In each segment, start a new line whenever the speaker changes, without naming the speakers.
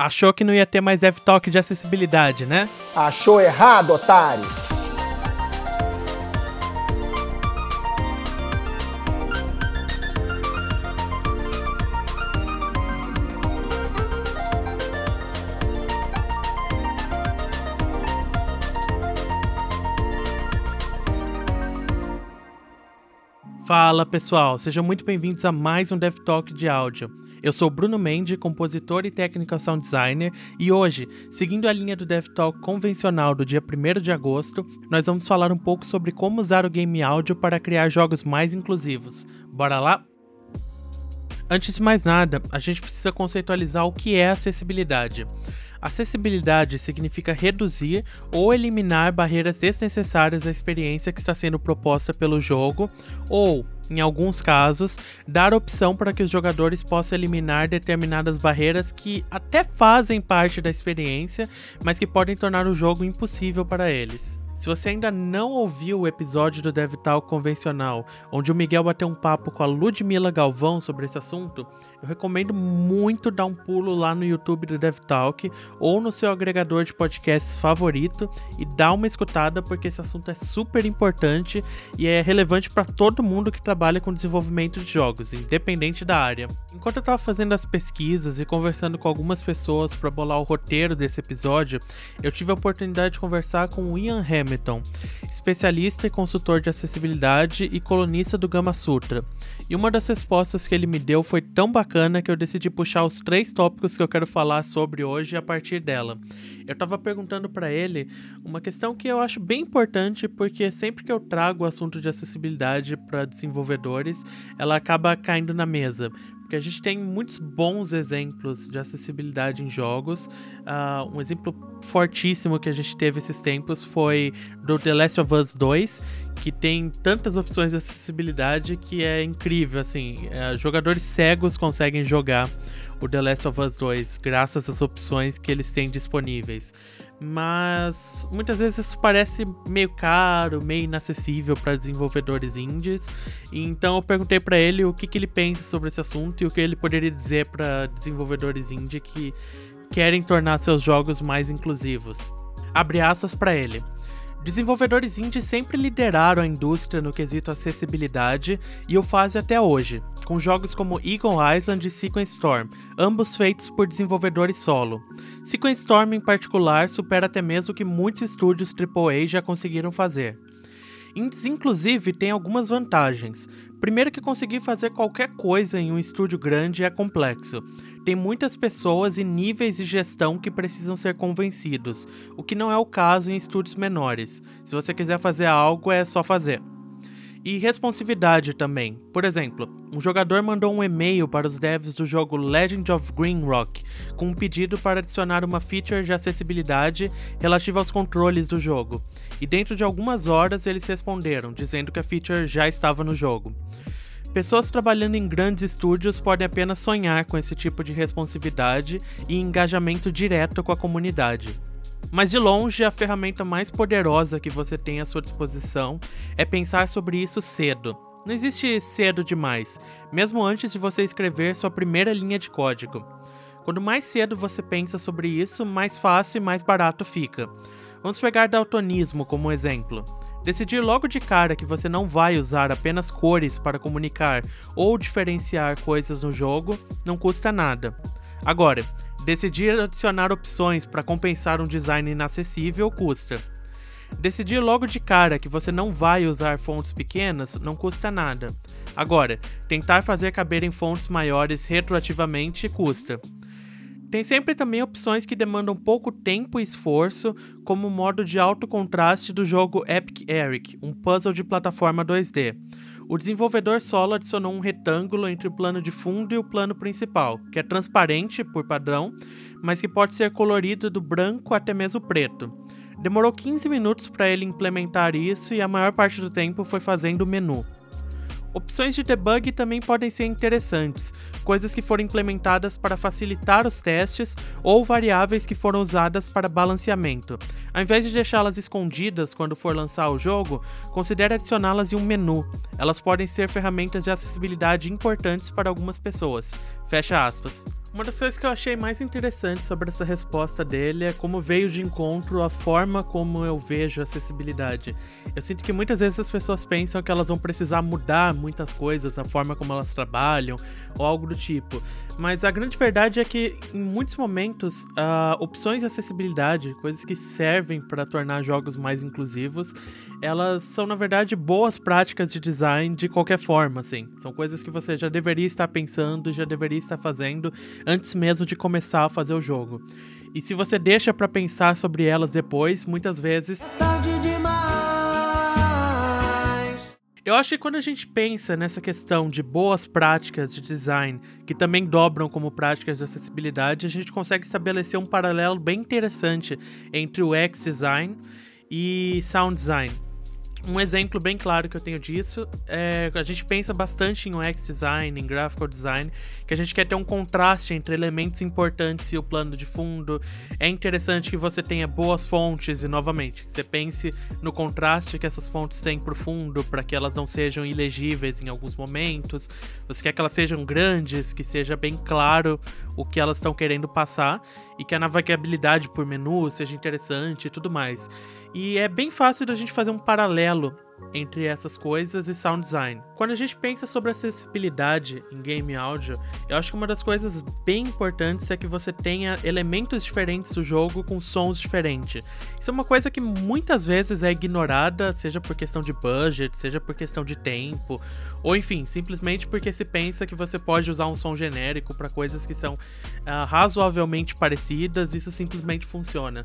Achou que não ia ter mais DevTalk de acessibilidade, né?
Achou errado, otário!
Fala pessoal, sejam muito bem-vindos a mais um DevTalk de áudio. Eu sou Bruno Mendes, compositor e technical sound designer, e hoje, seguindo a linha do DevTalk convencional do dia 1 de agosto, nós vamos falar um pouco sobre como usar o game áudio para criar jogos mais inclusivos. Bora lá? Antes de mais nada, a gente precisa conceitualizar o que é acessibilidade. Acessibilidade significa reduzir ou eliminar barreiras desnecessárias à experiência que está sendo proposta pelo jogo, ou, em alguns casos, dar opção para que os jogadores possam eliminar determinadas barreiras que até fazem parte da experiência, mas que podem tornar o jogo impossível para eles. Se você ainda não ouviu o episódio do DevTalk convencional, onde o Miguel bateu um papo com a Ludmila Galvão sobre esse assunto, eu recomendo muito dar um pulo lá no YouTube do DevTalk ou no seu agregador de podcasts favorito e dar uma escutada porque esse assunto é super importante e é relevante para todo mundo que trabalha com desenvolvimento de jogos, independente da área. Enquanto eu estava fazendo as pesquisas e conversando com algumas pessoas para bolar o roteiro desse episódio, eu tive a oportunidade de conversar com o Ian Hamilton especialista e consultor de acessibilidade e colunista do Gama Sutra. E uma das respostas que ele me deu foi tão bacana que eu decidi puxar os três tópicos que eu quero falar sobre hoje a partir dela. Eu estava perguntando para ele uma questão que eu acho bem importante porque sempre que eu trago o assunto de acessibilidade para desenvolvedores, ela acaba caindo na mesa porque a gente tem muitos bons exemplos de acessibilidade em jogos. Uh, um exemplo fortíssimo que a gente teve esses tempos foi do The Last of Us 2, que tem tantas opções de acessibilidade que é incrível. Assim, uh, jogadores cegos conseguem jogar o The Last of Us 2 graças às opções que eles têm disponíveis mas muitas vezes isso parece meio caro, meio inacessível para desenvolvedores indies. Então eu perguntei para ele o que, que ele pensa sobre esse assunto e o que ele poderia dizer para desenvolvedores indie que querem tornar seus jogos mais inclusivos. Abre aspas para ele. Desenvolvedores indie sempre lideraram a indústria no quesito acessibilidade e o fazem até hoje, com jogos como Eagle Island e Sequence Storm, ambos feitos por desenvolvedores solo. Sequence Storm, em particular, supera até mesmo o que muitos estúdios AAA já conseguiram fazer. Indies, inclusive, tem algumas vantagens. Primeiro que conseguir fazer qualquer coisa em um estúdio grande é complexo. Tem muitas pessoas e níveis de gestão que precisam ser convencidos, o que não é o caso em estúdios menores. Se você quiser fazer algo, é só fazer. E responsividade também. Por exemplo, um jogador mandou um e-mail para os devs do jogo Legend of Green Rock com um pedido para adicionar uma feature de acessibilidade relativa aos controles do jogo. E dentro de algumas horas eles responderam, dizendo que a feature já estava no jogo. Pessoas trabalhando em grandes estúdios podem apenas sonhar com esse tipo de responsividade e engajamento direto com a comunidade. Mas de longe, a ferramenta mais poderosa que você tem à sua disposição é pensar sobre isso cedo. Não existe cedo demais, mesmo antes de você escrever sua primeira linha de código. Quanto mais cedo você pensa sobre isso, mais fácil e mais barato fica. Vamos pegar daltonismo como exemplo. Decidir logo de cara que você não vai usar apenas cores para comunicar ou diferenciar coisas no jogo não custa nada. Agora, decidir adicionar opções para compensar um design inacessível custa. Decidir logo de cara que você não vai usar fontes pequenas não custa nada. Agora, tentar fazer caber em fontes maiores retroativamente custa. Tem sempre também opções que demandam pouco tempo e esforço, como o modo de alto contraste do jogo Epic Eric, um puzzle de plataforma 2D. O desenvolvedor solo adicionou um retângulo entre o plano de fundo e o plano principal, que é transparente por padrão, mas que pode ser colorido do branco até mesmo preto. Demorou 15 minutos para ele implementar isso e a maior parte do tempo foi fazendo o menu. Opções de debug também podem ser interessantes, coisas que foram implementadas para facilitar os testes ou variáveis que foram usadas para balanceamento. Ao invés de deixá-las escondidas quando for lançar o jogo, considere adicioná-las em um menu. Elas podem ser ferramentas de acessibilidade importantes para algumas pessoas. Fecha aspas. Uma das coisas que eu achei mais interessante sobre essa resposta dele é como veio de encontro a forma como eu vejo acessibilidade. Eu sinto que muitas vezes as pessoas pensam que elas vão precisar mudar muitas coisas, a forma como elas trabalham ou algo do tipo. Mas a grande verdade é que em muitos momentos, uh, opções de acessibilidade, coisas que servem para tornar jogos mais inclusivos, elas são na verdade boas práticas de design de qualquer forma, assim. São coisas que você já deveria estar pensando, já deveria estar fazendo antes mesmo de começar a fazer o jogo. E se você deixa para pensar sobre elas depois, muitas vezes é tarde demais. Eu acho que quando a gente pensa nessa questão de boas práticas de design, que também dobram como práticas de acessibilidade, a gente consegue estabelecer um paralelo bem interessante entre o X-Design e Sound Design. Um exemplo bem claro que eu tenho disso é a gente pensa bastante em UX design, em graphical design, que a gente quer ter um contraste entre elementos importantes e o plano de fundo. É interessante que você tenha boas fontes e novamente, você pense no contraste que essas fontes têm pro fundo para que elas não sejam ilegíveis em alguns momentos. Você quer que elas sejam grandes, que seja bem claro o que elas estão querendo passar e que a navegabilidade por menu seja interessante e tudo mais. E é bem fácil da gente fazer um paralelo entre essas coisas e sound design. Quando a gente pensa sobre acessibilidade em game áudio, eu acho que uma das coisas bem importantes é que você tenha elementos diferentes do jogo com sons diferentes. Isso é uma coisa que muitas vezes é ignorada, seja por questão de budget, seja por questão de tempo, ou enfim, simplesmente porque se pensa que você pode usar um som genérico para coisas que são uh, razoavelmente parecidas, isso simplesmente funciona.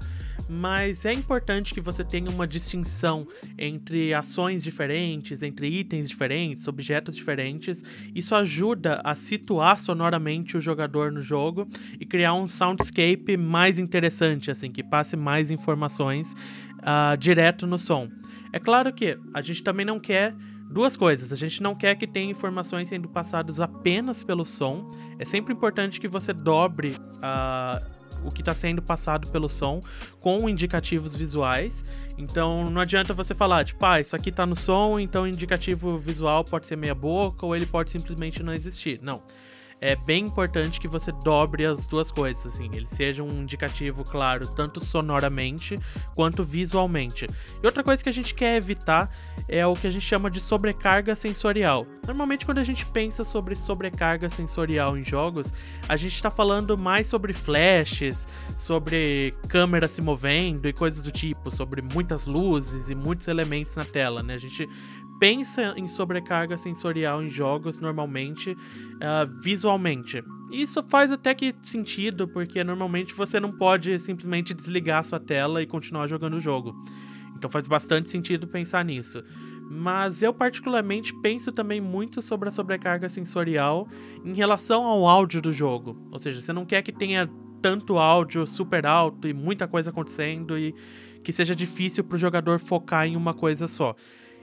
Mas é importante que você tenha uma distinção entre ações diferentes, entre itens diferentes, objetos diferentes. Isso ajuda a situar sonoramente o jogador no jogo e criar um soundscape mais interessante, assim, que passe mais informações uh, direto no som. É claro que a gente também não quer duas coisas. A gente não quer que tenha informações sendo passadas apenas pelo som. É sempre importante que você dobre uh, o que está sendo passado pelo som com indicativos visuais. Então não adianta você falar, tipo, ah, isso aqui está no som, então o indicativo visual pode ser meia boca ou ele pode simplesmente não existir. Não é bem importante que você dobre as duas coisas, assim, ele seja um indicativo claro, tanto sonoramente quanto visualmente. E outra coisa que a gente quer evitar é o que a gente chama de sobrecarga sensorial. Normalmente, quando a gente pensa sobre sobrecarga sensorial em jogos, a gente está falando mais sobre flashes, sobre câmera se movendo e coisas do tipo, sobre muitas luzes e muitos elementos na tela, né? A gente pensa em sobrecarga sensorial em jogos normalmente uh, visualmente. Isso faz até que sentido, porque normalmente você não pode simplesmente desligar sua tela e continuar jogando o jogo. Então faz bastante sentido pensar nisso. Mas eu particularmente penso também muito sobre a sobrecarga sensorial em relação ao áudio do jogo. Ou seja, você não quer que tenha tanto áudio super alto e muita coisa acontecendo e que seja difícil para o jogador focar em uma coisa só.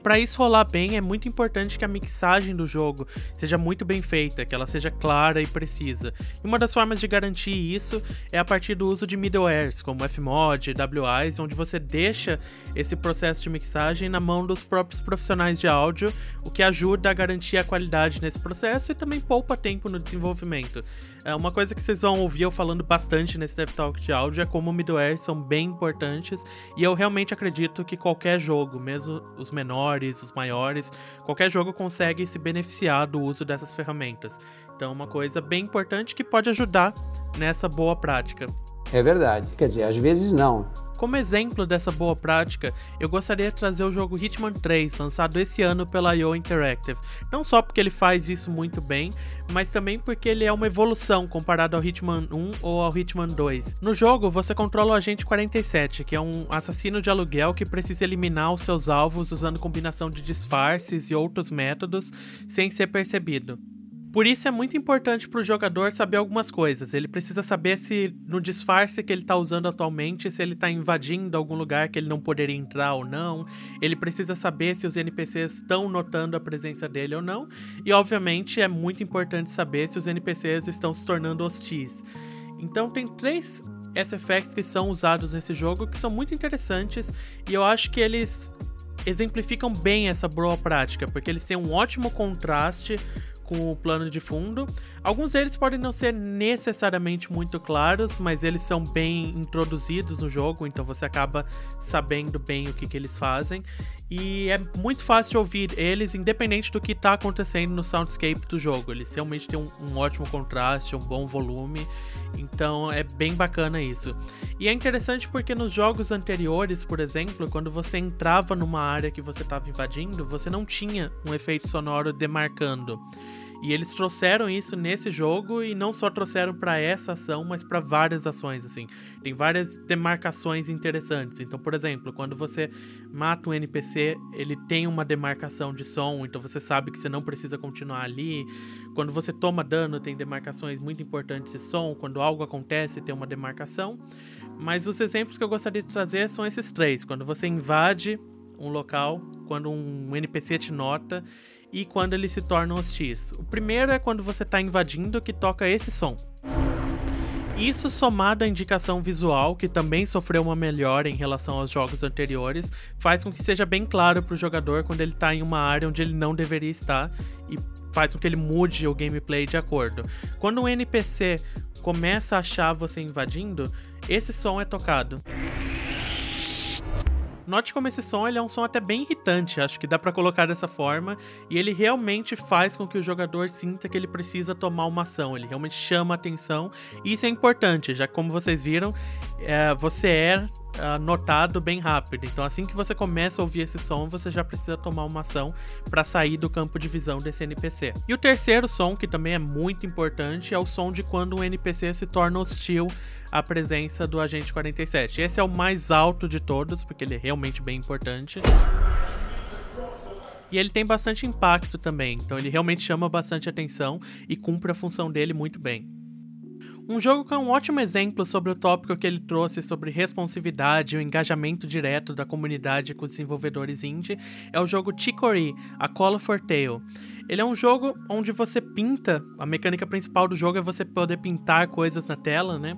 Para isso rolar bem, é muito importante que a mixagem do jogo seja muito bem feita, que ela seja clara e precisa. E uma das formas de garantir isso é a partir do uso de middlewares, como Fmod, WIs, onde você deixa esse processo de mixagem na mão dos próprios profissionais de áudio, o que ajuda a garantir a qualidade nesse processo e também poupa tempo no desenvolvimento. É uma coisa que vocês vão ouvir eu falando bastante nesse Dev Talk de áudio é como middlewares são bem importantes e eu realmente acredito que qualquer jogo, mesmo os menores menores, os maiores, qualquer jogo consegue se beneficiar do uso dessas ferramentas. Então, uma coisa bem importante que pode ajudar nessa boa prática.
É verdade. Quer dizer, às vezes não.
Como exemplo dessa boa prática, eu gostaria de trazer o jogo Hitman 3, lançado esse ano pela IO Interactive. Não só porque ele faz isso muito bem, mas também porque ele é uma evolução comparado ao Hitman 1 ou ao Hitman 2. No jogo, você controla o Agente 47, que é um assassino de aluguel que precisa eliminar os seus alvos usando combinação de disfarces e outros métodos sem ser percebido. Por isso é muito importante para o jogador saber algumas coisas. Ele precisa saber se no disfarce que ele está usando atualmente, se ele está invadindo algum lugar que ele não poderia entrar ou não. Ele precisa saber se os NPCs estão notando a presença dele ou não. E obviamente é muito importante saber se os NPCs estão se tornando hostis. Então tem três SFX que são usados nesse jogo que são muito interessantes e eu acho que eles exemplificam bem essa boa prática, porque eles têm um ótimo contraste com o plano de fundo. Alguns deles podem não ser necessariamente muito claros, mas eles são bem introduzidos no jogo, então você acaba sabendo bem o que, que eles fazem. E é muito fácil ouvir eles, independente do que está acontecendo no soundscape do jogo. Eles realmente têm um, um, ótimo contraste, um bom volume, então é bem bacana isso. E é interessante porque nos jogos anteriores, por exemplo, quando você entrava numa área que você estava invadindo, você não tinha um efeito sonoro demarcando. E eles trouxeram isso nesse jogo e não só trouxeram para essa ação, mas para várias ações assim. Tem várias demarcações interessantes. Então, por exemplo, quando você mata um NPC, ele tem uma demarcação de som, então você sabe que você não precisa continuar ali. Quando você toma dano, tem demarcações muito importantes de som. Quando algo acontece, tem uma demarcação. Mas os exemplos que eu gostaria de trazer são esses três. Quando você invade um local, quando um NPC te nota e quando eles se tornam hostis. O primeiro é quando você está invadindo que toca esse som. Isso somado à indicação visual, que também sofreu uma melhora em relação aos jogos anteriores, faz com que seja bem claro para o jogador quando ele está em uma área onde ele não deveria estar e faz com que ele mude o gameplay de acordo. Quando um NPC começa a achar você invadindo, esse som é tocado. Note como esse som ele é um som até bem irritante, acho que dá para colocar dessa forma, e ele realmente faz com que o jogador sinta que ele precisa tomar uma ação, ele realmente chama a atenção, e isso é importante, já que como vocês viram, é, você é uh, notado bem rápido. Então, assim que você começa a ouvir esse som, você já precisa tomar uma ação para sair do campo de visão desse NPC. E o terceiro som, que também é muito importante, é o som de quando um NPC se torna hostil à presença do agente 47. Esse é o mais alto de todos, porque ele é realmente bem importante. E ele tem bastante impacto também, então ele realmente chama bastante atenção e cumpre a função dele muito bem. Um jogo que é um ótimo exemplo sobre o tópico que ele trouxe sobre responsividade e o engajamento direto da comunidade com os desenvolvedores indie é o jogo Chicory, A Call for Tale. Ele é um jogo onde você pinta, a mecânica principal do jogo é você poder pintar coisas na tela, né?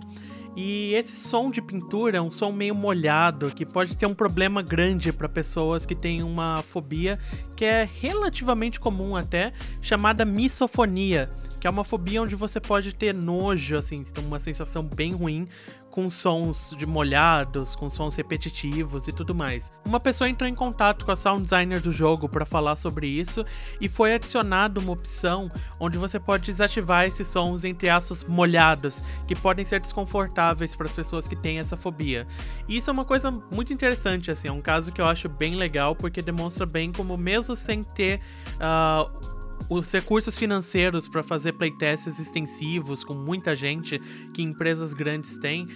E esse som de pintura é um som meio molhado, que pode ter um problema grande para pessoas que têm uma fobia que é relativamente comum até, chamada misofonia que é uma fobia onde você pode ter nojo, assim, uma sensação bem ruim com sons de molhados, com sons repetitivos e tudo mais. Uma pessoa entrou em contato com a sound designer do jogo para falar sobre isso e foi adicionado uma opção onde você pode desativar esses sons entre aspas molhados, que podem ser desconfortáveis para as pessoas que têm essa fobia. E isso é uma coisa muito interessante, assim, é um caso que eu acho bem legal porque demonstra bem como mesmo sem ter uh, os recursos financeiros para fazer playtests extensivos com muita gente que empresas grandes têm,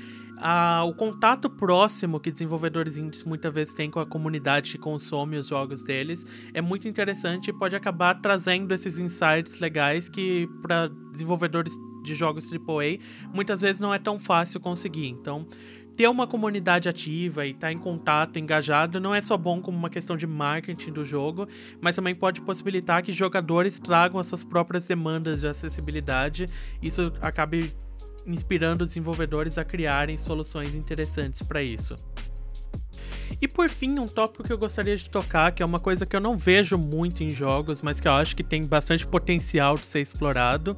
o contato próximo que desenvolvedores indies muitas vezes têm com a comunidade que consome os jogos deles é muito interessante e pode acabar trazendo esses insights legais que para desenvolvedores de jogos AAA muitas vezes não é tão fácil conseguir. Então, ter uma comunidade ativa e estar tá em contato, engajado, não é só bom como uma questão de marketing do jogo, mas também pode possibilitar que jogadores tragam as suas próprias demandas de acessibilidade. Isso acabe inspirando os desenvolvedores a criarem soluções interessantes para isso. E por fim, um tópico que eu gostaria de tocar, que é uma coisa que eu não vejo muito em jogos, mas que eu acho que tem bastante potencial de ser explorado,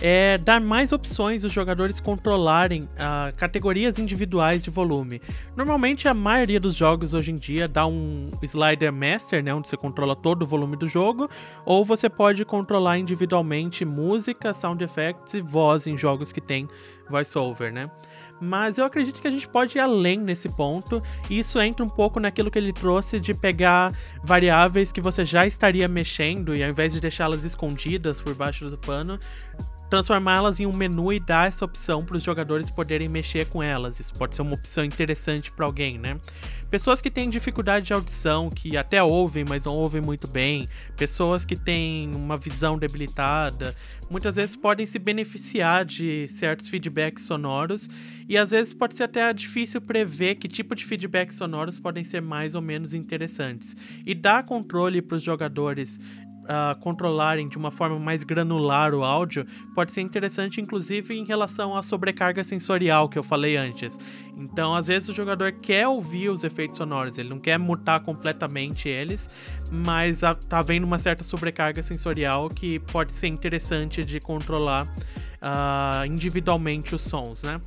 é dar mais opções os jogadores controlarem uh, categorias individuais de volume. Normalmente a maioria dos jogos hoje em dia dá um slider master, né, onde você controla todo o volume do jogo, ou você pode controlar individualmente música, sound effects e voz em jogos que tem voiceover, né? Mas eu acredito que a gente pode ir além nesse ponto, e isso entra um pouco naquilo que ele trouxe de pegar variáveis que você já estaria mexendo e ao invés de deixá-las escondidas por baixo do pano, transformá-las em um menu e dar essa opção para os jogadores poderem mexer com elas. Isso pode ser uma opção interessante para alguém, né? Pessoas que têm dificuldade de audição, que até ouvem, mas não ouvem muito bem, pessoas que têm uma visão debilitada, muitas vezes podem se beneficiar de certos feedbacks sonoros e às vezes pode ser até difícil prever que tipo de feedbacks sonoros podem ser mais ou menos interessantes. E dar controle para os jogadores uh, controlarem de uma forma mais granular o áudio, pode ser interessante, inclusive em relação à sobrecarga sensorial que eu falei antes. Então, às vezes o jogador quer ouvir os efeitos sonoros, ele não quer mutar completamente eles, mas a, tá havendo uma certa sobrecarga sensorial que pode ser interessante de controlar uh, individualmente os sons, né?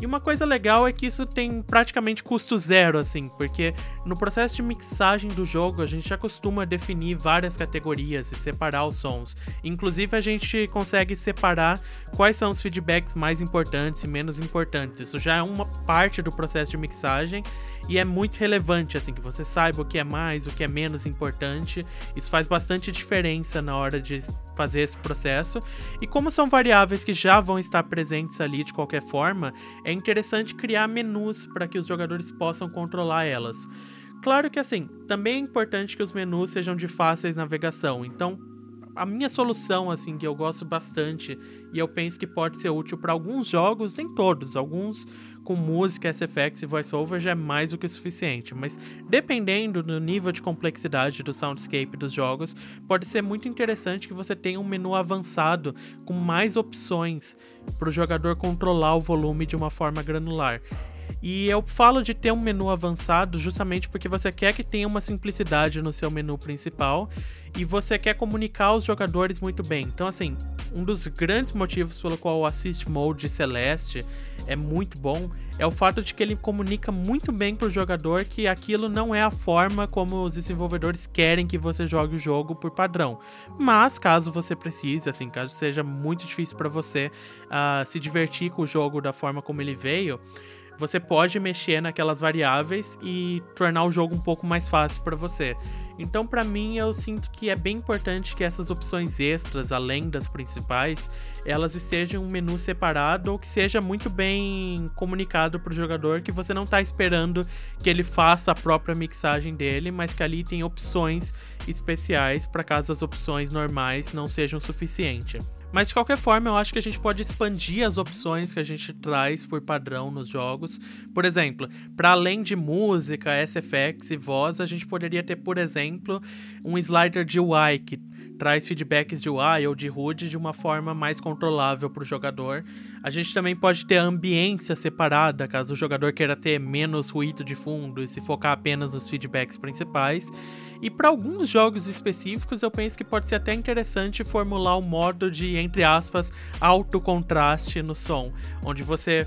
E uma coisa legal é que isso tem praticamente custo zero, assim, porque no processo de mixagem do jogo a gente já costuma definir várias categorias e separar os sons. Inclusive a gente consegue separar quais são os feedbacks mais importantes e menos importantes. Isso já é uma parte do processo de mixagem e é muito relevante, assim, que você saiba o que é mais, o que é menos importante. Isso faz bastante diferença na hora de fazer esse processo. E como são variáveis que já vão estar presentes ali de qualquer forma, é interessante criar menus para que os jogadores possam controlar elas. Claro que assim, também é importante que os menus sejam de fáceis navegação. Então, a minha solução, assim, que eu gosto bastante e eu penso que pode ser útil para alguns jogos, nem todos, alguns com música, SFX e voiceover já é mais do que suficiente, mas dependendo do nível de complexidade do soundscape dos jogos, pode ser muito interessante que você tenha um menu avançado com mais opções para o jogador controlar o volume de uma forma granular. E eu falo de ter um menu avançado justamente porque você quer que tenha uma simplicidade no seu menu principal e você quer comunicar aos jogadores muito bem. Então, assim, um dos grandes motivos pelo qual o Assist Mode Celeste é muito bom é o fato de que ele comunica muito bem para o jogador que aquilo não é a forma como os desenvolvedores querem que você jogue o jogo por padrão. Mas caso você precise, assim, caso seja muito difícil para você uh, se divertir com o jogo da forma como ele veio, você pode mexer naquelas variáveis e tornar o jogo um pouco mais fácil para você. Então, para mim, eu sinto que é bem importante que essas opções extras, além das principais, elas estejam em um menu separado ou que seja muito bem comunicado para o jogador que você não está esperando que ele faça a própria mixagem dele, mas que ali tem opções especiais para caso as opções normais não sejam suficientes. Mas de qualquer forma, eu acho que a gente pode expandir as opções que a gente traz por padrão nos jogos. Por exemplo, para além de música, SFX e voz, a gente poderia ter, por exemplo, um slider de UI que traz feedbacks de UI ou de HUD de uma forma mais controlável para o jogador. A gente também pode ter a ambiência separada, caso o jogador queira ter menos ruído de fundo e se focar apenas nos feedbacks principais. E para alguns jogos específicos, eu penso que pode ser até interessante formular um modo de, entre aspas, alto contraste no som, onde você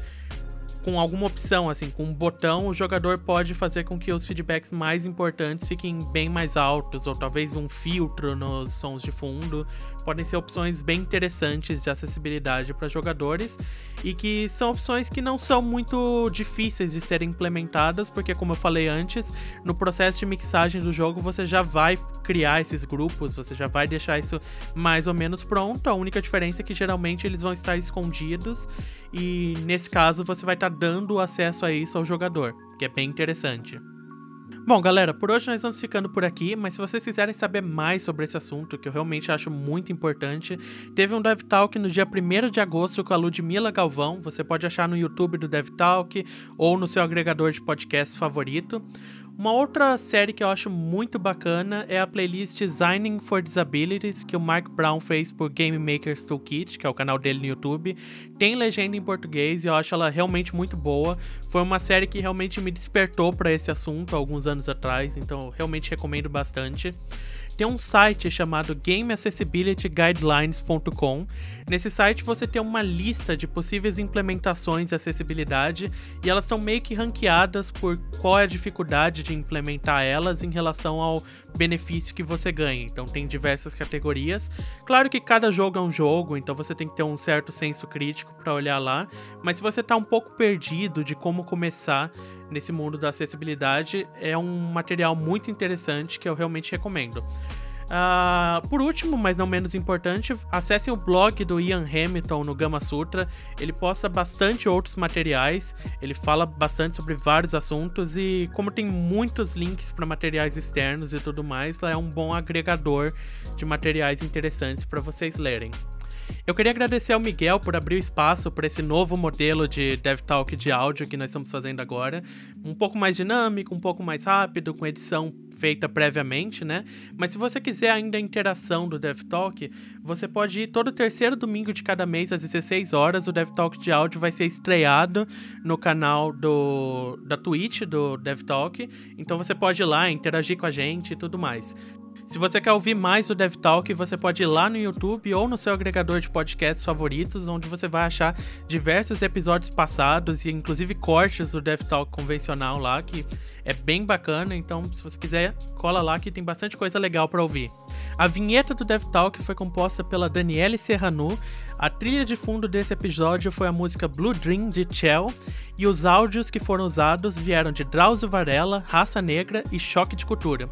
com alguma opção, assim, com um botão, o jogador pode fazer com que os feedbacks mais importantes fiquem bem mais altos, ou talvez um filtro nos sons de fundo. Podem ser opções bem interessantes de acessibilidade para jogadores e que são opções que não são muito difíceis de serem implementadas, porque, como eu falei antes, no processo de mixagem do jogo você já vai criar esses grupos, você já vai deixar isso mais ou menos pronto. A única diferença é que geralmente eles vão estar escondidos e nesse caso você vai estar dando acesso a isso ao jogador, que é bem interessante. Bom, galera, por hoje nós vamos ficando por aqui, mas se vocês quiserem saber mais sobre esse assunto, que eu realmente acho muito importante, teve um Dev Talk no dia 1 de agosto com a Ludmila Galvão, você pode achar no YouTube do Dev Talk ou no seu agregador de podcast favorito. Uma outra série que eu acho muito bacana é a playlist Designing for Disabilities, que o Mark Brown fez por Game Makers Toolkit, que é o canal dele no YouTube. Tem legenda em português e eu acho ela realmente muito boa. Foi uma série que realmente me despertou para esse assunto alguns anos atrás, então eu realmente recomendo bastante tem um site chamado GameAccessibilityGuidelines.com. Nesse site você tem uma lista de possíveis implementações de acessibilidade e elas estão meio que ranqueadas por qual é a dificuldade de implementar elas em relação ao benefício que você ganha. Então tem diversas categorias. Claro que cada jogo é um jogo, então você tem que ter um certo senso crítico para olhar lá, mas se você está um pouco perdido de como começar nesse mundo da acessibilidade, é um material muito interessante que eu realmente recomendo. Uh, por último, mas não menos importante, acessem o blog do Ian Hamilton no Gama Sutra. Ele posta bastante outros materiais, ele fala bastante sobre vários assuntos e, como tem muitos links para materiais externos e tudo mais, é um bom agregador de materiais interessantes para vocês lerem. Eu queria agradecer ao Miguel por abrir o espaço para esse novo modelo de DevTalk de áudio que nós estamos fazendo agora. Um pouco mais dinâmico, um pouco mais rápido, com edição feita previamente, né? Mas se você quiser ainda a interação do DevTalk, você pode ir todo terceiro domingo de cada mês às 16 horas. O DevTalk de áudio vai ser estreado no canal do da Twitch do DevTalk. Então você pode ir lá interagir com a gente e tudo mais. Se você quer ouvir mais do DevTalk, você pode ir lá no YouTube ou no seu agregador de podcasts favoritos, onde você vai achar diversos episódios passados e inclusive cortes do DevTalk convencional lá, que é bem bacana. Então, se você quiser, cola lá que tem bastante coisa legal para ouvir. A vinheta do DevTalk foi composta pela Daniele Serranu. A trilha de fundo desse episódio foi a música Blue Dream de Chell. E os áudios que foram usados vieram de Drauzio Varela, Raça Negra e Choque de Cultura.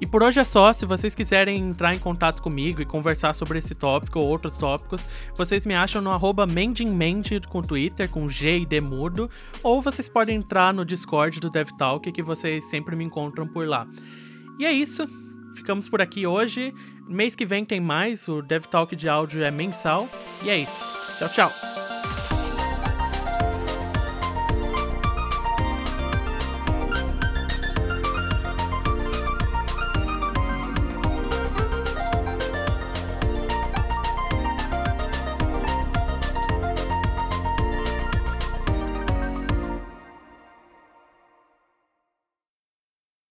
E por hoje é só. Se vocês quiserem entrar em contato comigo e conversar sobre esse tópico ou outros tópicos, vocês me acham no arroba mendinmente com Twitter, com G e D mudo, ou vocês podem entrar no Discord do DevTalk, que vocês sempre me encontram por lá. E é isso. Ficamos por aqui hoje. Mês que vem tem mais. O DevTalk de áudio é mensal. E é isso. Tchau, tchau.